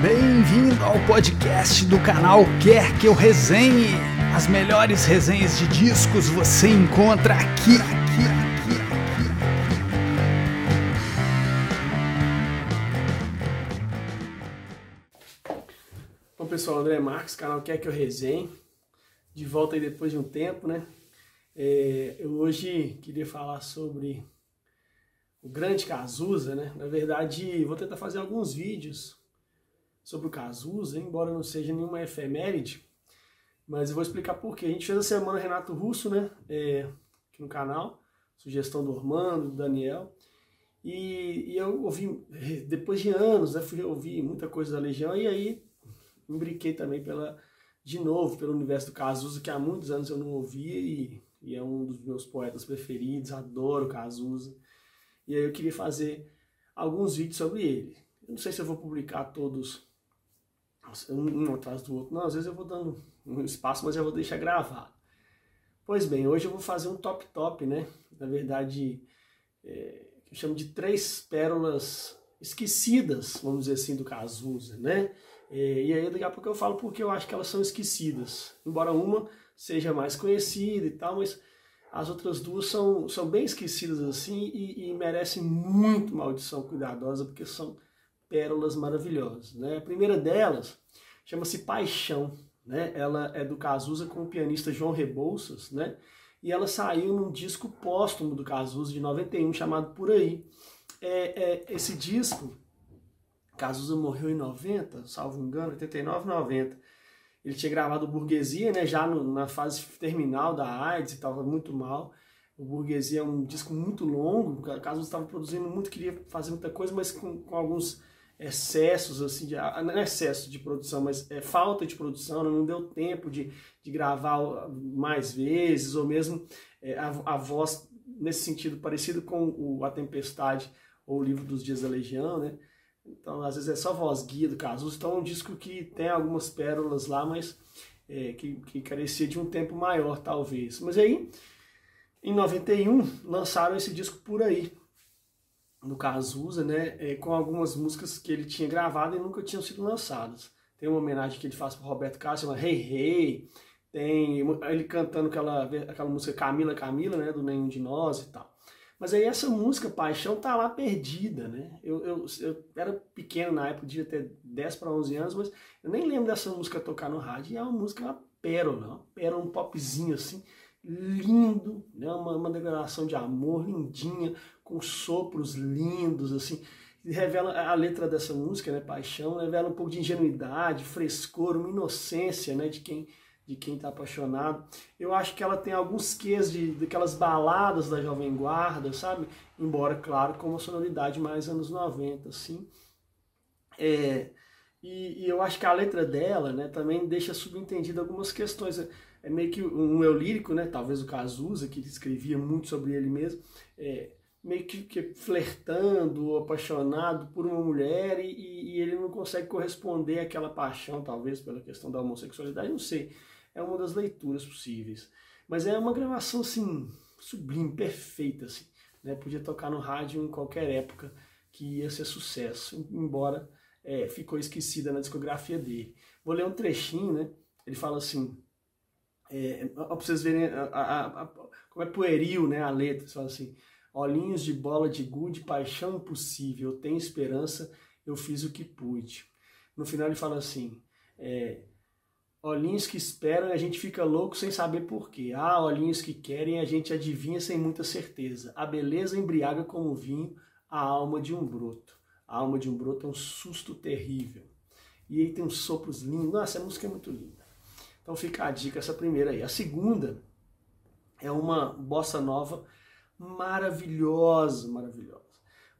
Bem-vindo ao podcast do canal Quer Que Eu Resenhe. As melhores resenhas de discos você encontra aqui, aqui, aqui, aqui. Bom pessoal, André Marques, canal Quer Que Eu Resenhe. De volta aí depois de um tempo, né? É, eu hoje queria falar sobre o grande Cazuza, né? Na verdade, vou tentar fazer alguns vídeos sobre o Cazuza, embora não seja nenhuma efeméride, mas eu vou explicar por quê. A gente fez a semana Renato Russo, né? É, aqui no canal, sugestão do Ormando, do Daniel, e, e, eu ouvi, depois de anos, né, fui ouvir muita coisa da Legião, e aí imbriquei também pela, de novo pelo universo do Cazuza, que há muitos anos eu não ouvia, e, e é um dos meus poetas preferidos, adoro Cazuza. E aí eu queria fazer alguns vídeos sobre ele. Eu não sei se eu vou publicar todos um atrás do outro. Não, às vezes eu vou dando um espaço, mas eu vou deixar gravado. Pois bem, hoje eu vou fazer um top top, né? Na verdade, é, eu chamo de três pérolas esquecidas, vamos dizer assim, do Cazuza, né? É, e aí daqui a pouco eu falo porque eu acho que elas são esquecidas. Embora uma seja mais conhecida e tal, mas as outras duas são, são bem esquecidas assim e, e merecem muito maldição cuidadosa, porque são pérolas maravilhosas. Né? A primeira delas chama-se Paixão. Né? Ela é do Cazuza com o pianista João Rebouças, né? e ela saiu num disco póstumo do Cazuza de 91 chamado Por Aí. É, é, esse disco, Cazuza morreu em 90, salvo engano, 89, 90. Ele tinha gravado Burguesia, né, já no, na fase terminal da AIDS estava muito mal. O Burguesia é um disco muito longo, o Cazuza estava produzindo muito, queria fazer muita coisa, mas com, com alguns excessos, assim, de, ah, não é excesso de produção, mas é falta de produção, não deu tempo de, de gravar mais vezes, ou mesmo é, a, a, voz nesse sentido parecido com o A Tempestade ou o Livro dos Dias da Legião, né? Então, às vezes é só voz guia do Cazuza, então é um disco que tem algumas pérolas lá, mas é, que, que carecia de um tempo maior, talvez. Mas aí, em 91, lançaram esse disco por aí, no Cazuza, né, é, com algumas músicas que ele tinha gravado e nunca tinham sido lançadas. Tem uma homenagem que ele faz para Roberto Carlos, chama Hey Hey, tem ele cantando aquela, aquela música Camila Camila, né, do Nenhum de Nós e tal. Mas aí essa música Paixão tá lá perdida, né? Eu, eu, eu era pequeno na época, devia ter 10 para 11 anos, mas eu nem lembro dessa música tocar no rádio. E é uma música, uma pérola, uma pérola, um popzinho assim, lindo, né? uma, uma declaração de amor lindinha, com sopros lindos, assim. Revela a letra dessa música, né, Paixão, revela um pouco de ingenuidade, frescor, uma inocência, né, de quem de quem está apaixonado. Eu acho que ela tem alguns quês de daquelas baladas da Jovem Guarda, sabe? Embora, claro, com uma sonoridade mais anos 90, assim. É, e, e, eu acho que a letra dela, né, também deixa subentendido algumas questões é meio que um eu lírico, né? Talvez o Cazuza, que escrevia muito sobre ele mesmo, é, meio que, que, flertando, apaixonado por uma mulher e, e, ele não consegue corresponder àquela paixão, talvez pela questão da homossexualidade, não sei. É uma das leituras possíveis. Mas é uma gravação, assim, sublime, perfeita, assim. Né? Podia tocar no rádio em qualquer época que ia ser sucesso, embora é, ficou esquecida na discografia dele. Vou ler um trechinho, né? Ele fala assim, é, para vocês verem a, a, a, como é pueril né, a letra. Você fala assim: olhinhos de bola de gude, paixão impossível, tenho esperança, eu fiz o que pude. No final ele fala assim: é, olhinhos que esperam a gente fica louco sem saber porquê. Ah, olhinhos que querem a gente adivinha sem muita certeza. A beleza embriaga como vinho a alma de um broto. A alma de um broto é um susto terrível. E aí tem uns sopros lindos. Nossa, essa música é muito linda. Então fica a dica essa primeira aí. A segunda é uma bossa nova maravilhosa, maravilhosa.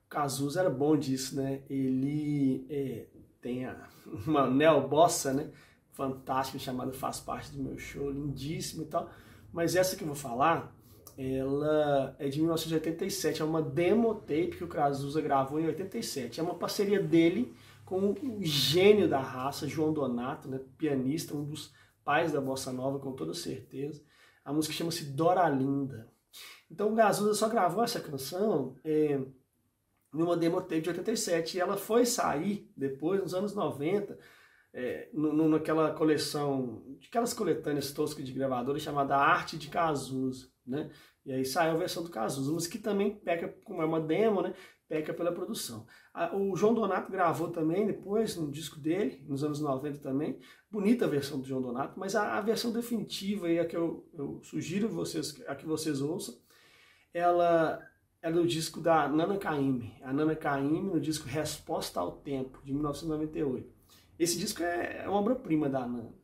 O Cazuza era bom disso, né? Ele é, tem a, uma neobossa, né? Fantástica, chamada Faz Parte do Meu Show, lindíssima e tal. Mas essa que eu vou falar, ela é de 1987, é uma demo tape que o Cazuza gravou em 87. É uma parceria dele com o gênio da raça, João Donato, né? pianista, um dos pais da bossa nova, com toda certeza. A música chama-se Dora Linda. Então o Gazuza só gravou essa canção é, numa demo tape de 87. E ela foi sair depois, nos anos 90, é, no, naquela coleção, aquelas coletâneas toscas de gravadora chamada Arte de Cazuza, né? E aí saiu a versão do Cazuza, mas que também peca, como é uma demo, né? Peca pela produção. O João Donato gravou também depois, no disco dele, nos anos 90 também. Bonita a versão do João Donato, mas a, a versão definitiva, e a que eu, eu, sugiro vocês, a que vocês ouçam, ela é do disco da Nana Caymmi. A Nana Caymmi no disco Resposta ao Tempo, de 1998. Esse disco é, é uma obra-prima da Nana.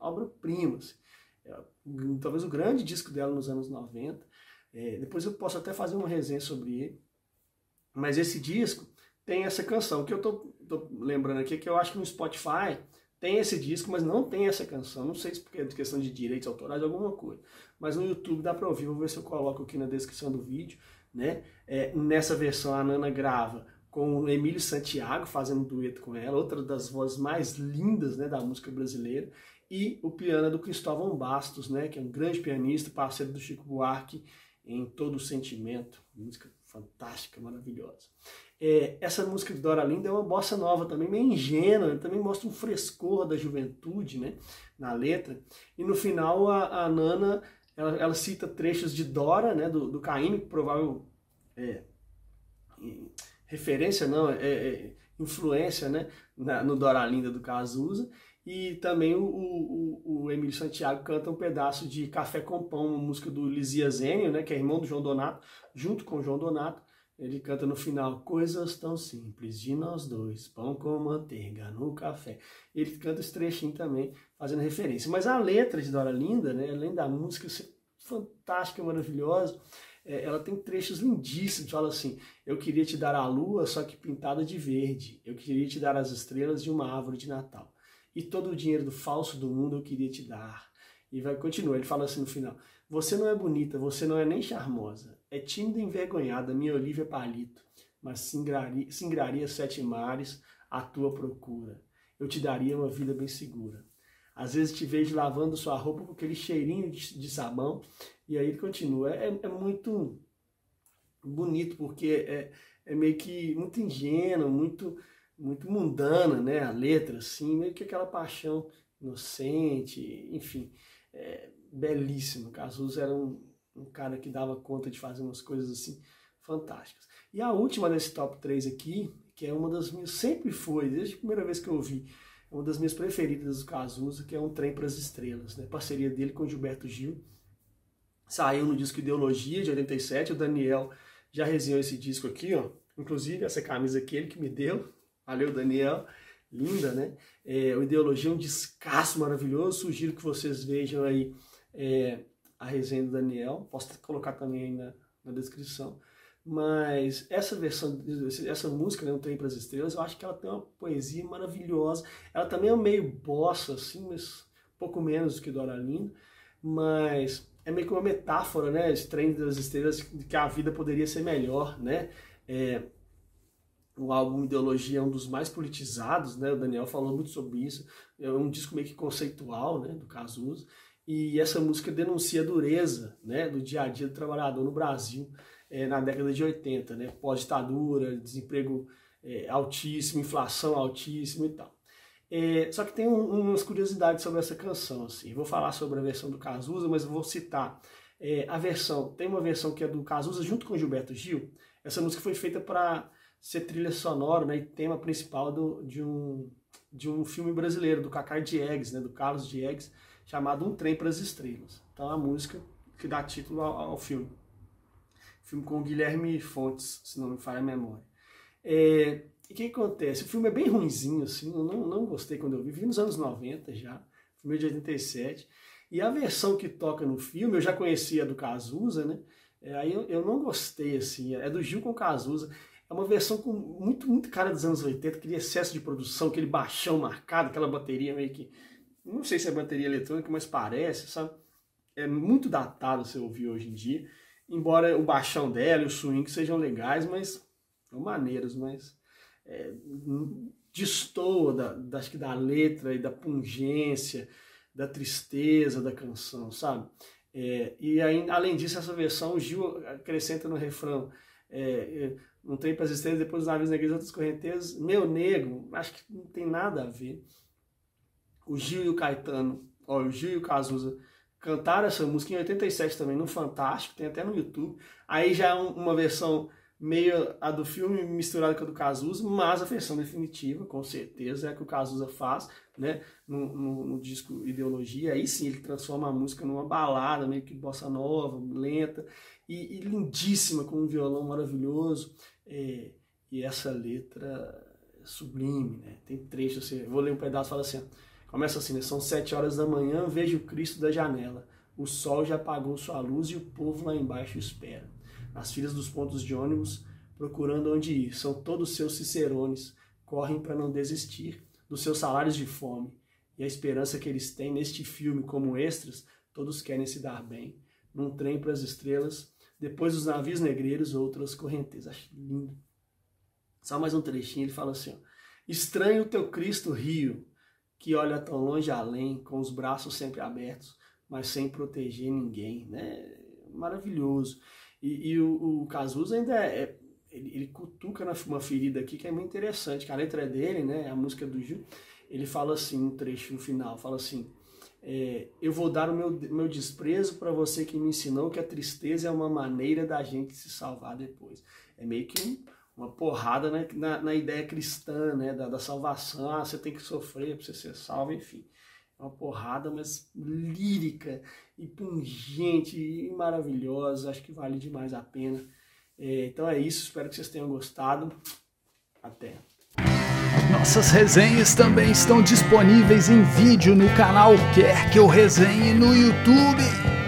Obra-prima. Assim. É, talvez o grande disco dela nos anos 90. É, depois eu posso até fazer uma resenha sobre ele. Mas esse disco tem essa canção. Que eu tô, tô lembrando aqui que eu acho que no Spotify tem esse disco, mas não tem essa canção. Não sei se porque é questão de direitos autorais, alguma coisa. Mas no YouTube dá para ouvir. Vou ver se eu coloco aqui na descrição do vídeo. Né? É, nessa versão a Nana grava com o Emílio Santiago fazendo dueto com ela, outra das vozes mais lindas né, da música brasileira, e o piano é do Cristóvão Bastos, né, que é um grande pianista, parceiro do Chico Buarque em todo o sentimento, música fantástica, maravilhosa. É, essa música de Dora Linda é uma bossa nova também, meio ingênua, também mostra um frescor da juventude né, na letra. E no final a, a Nana ela, ela, cita trechos de Dora, né, do, do Caíme, provável é, referência, não, é, é, influência né, na, no Dora Linda do Cazuza. E também o, o, o Emílio Santiago canta um pedaço de Café com Pão, uma música do Lizia Zênio, né, que é irmão do João Donato, junto com o João Donato. Ele canta no final, coisas tão simples de nós dois, pão com manteiga no café. Ele canta esse trechinho também, fazendo referência. Mas a letra de Dora Linda, né, além da música ser fantástica, maravilhosa, é, ela tem trechos lindíssimos. Fala assim: Eu queria te dar a lua, só que pintada de verde. Eu queria te dar as estrelas de uma árvore de Natal e todo o dinheiro do falso do mundo eu queria te dar. E vai continuar, ele fala assim no final: Você não é bonita, você não é nem charmosa, é tímida e envergonhada, minha Olivia Palito, mas singraria, sete mares à tua procura. Eu te daria uma vida bem segura. Às vezes te vejo lavando sua roupa com aquele cheirinho de, de sabão, e aí ele continua. É, é muito bonito, porque é, é meio que muito ingênuo, muito muito mundana, né? A letra, assim, meio que aquela paixão inocente, enfim, é, belíssimo. Cazuza era um, um cara que dava conta de fazer umas coisas assim fantásticas. E a última desse top 3 aqui, que é uma das minhas, sempre foi, desde a primeira vez que eu ouvi, é uma das minhas preferidas do Cazuza, que é um Trem para as Estrelas, né? Parceria dele com Gilberto Gil. Saiu no disco Ideologia de 87, o Daniel já resenhou esse disco aqui, ó. Inclusive essa camisa aqui ele que me deu, Valeu, Daniel. Linda, né? É, o Ideologia é um descasso maravilhoso. Sugiro que vocês vejam aí é, a resenha do Daniel. Posso colocar também aí na, na descrição. Mas essa versão, essa música, né, Um Trem para as Estrelas, eu acho que ela tem uma poesia maravilhosa. Ela também é meio bossa, assim, mas pouco menos do que Dora Linda. Mas é meio que uma metáfora, né? Esse trem das estrelas, de que a vida poderia ser melhor, né? É, o álbum Ideologia é um dos mais politizados, né? O Daniel falou muito sobre isso. É um disco meio que conceitual, né? Do Cazuza. E essa música denuncia a dureza, né? Do dia a dia do trabalhador no Brasil é, na década de 80, né? Pós-ditadura, desemprego é, altíssimo, inflação altíssima e tal. É, só que tem um, umas curiosidades sobre essa canção, assim. vou falar sobre a versão do Cazuza, mas eu vou citar a versão. Tem uma versão que é do Cazuza junto com Gilberto Gil. Essa música foi feita para ser trilha sonora né, e tema principal do, de, um, de um filme brasileiro, do Cacá Diegues, né, do Carlos Diegues, chamado Um Trem para as Estrelas. Então a música que dá título ao, ao filme. Filme com Guilherme Fontes, se não me falha a memória. É, e o que acontece? O filme é bem ruinzinho, assim, eu não, não gostei quando eu vi, vi nos anos 90 já, filme de 87, e a versão que toca no filme, eu já conhecia do Cazuza, né, é, aí eu, eu não gostei, assim, é do Gil com Cazuza, é uma versão com muito, muito cara dos anos 80, aquele excesso de produção, aquele baixão marcado, aquela bateria meio que. Não sei se é bateria eletrônica, mas parece, sabe? É muito datado se ouvir hoje em dia. Embora o baixão dela e o swing sejam legais, mas. São maneiros, mas. É, destoa da, da, acho que da letra e da pungência, da tristeza da canção, sabe? É, e aí, além disso, essa versão, o Gil acrescenta no refrão é, não tem para as estrelas, depois os navios negros outras correntezas. Meu nego, acho que não tem nada a ver. O Gil e o Caetano, ó, o Gil e o Cazuza cantaram essa música em 87 também, no Fantástico, tem até no YouTube. Aí já é uma versão meio a do filme misturada com a do Cazuza, mas a versão definitiva, com certeza, é a que o Cazuza faz, né, no, no, no, disco Ideologia. Aí sim ele transforma a música numa balada, meio que bossa nova, lenta, e, e lindíssima, com um violão maravilhoso. É, e essa letra é sublime, né? Tem trechos, assim, vou ler um pedaço, fala assim, começa assim, né? São sete horas da manhã, vejo Cristo da janela. O sol já apagou sua luz e o povo lá embaixo espera. Nas filas dos pontos de ônibus, procurando onde ir. São todos seus cicerones, correm para não desistir dos seus salários de fome. E a esperança que eles têm neste filme como extras, todos querem se dar bem. Num trem para as estrelas, depois os navios negreiros, outras correntezas. Acho lindo. Só mais um trechinho, ele fala assim, ó, Estranho o teu Cristo Rio, que olha tão longe além, com os braços sempre abertos, mas sem proteger ninguém, né? Maravilhoso. E, e o, o Cazuza ainda é, é ele, ele, cutuca uma ferida aqui que é muito interessante, que a letra é dele, né? A música do Gil, ele fala assim, um trecho no final, fala assim, é, eu vou dar o meu, meu desprezo para você que me ensinou que a tristeza é uma maneira da gente se salvar depois. É meio que um, uma porrada né, na, na, ideia cristã, né, da, da salvação. Ah, você tem que sofrer para você ser salvo, enfim. Uma porrada, mas lírica e pungente e maravilhosa. Acho que vale demais a pena. É, então é isso, espero que vocês tenham gostado. Até. Nossas resenhas também estão disponíveis em vídeo no canal Quer Que Eu Resenhe no YouTube.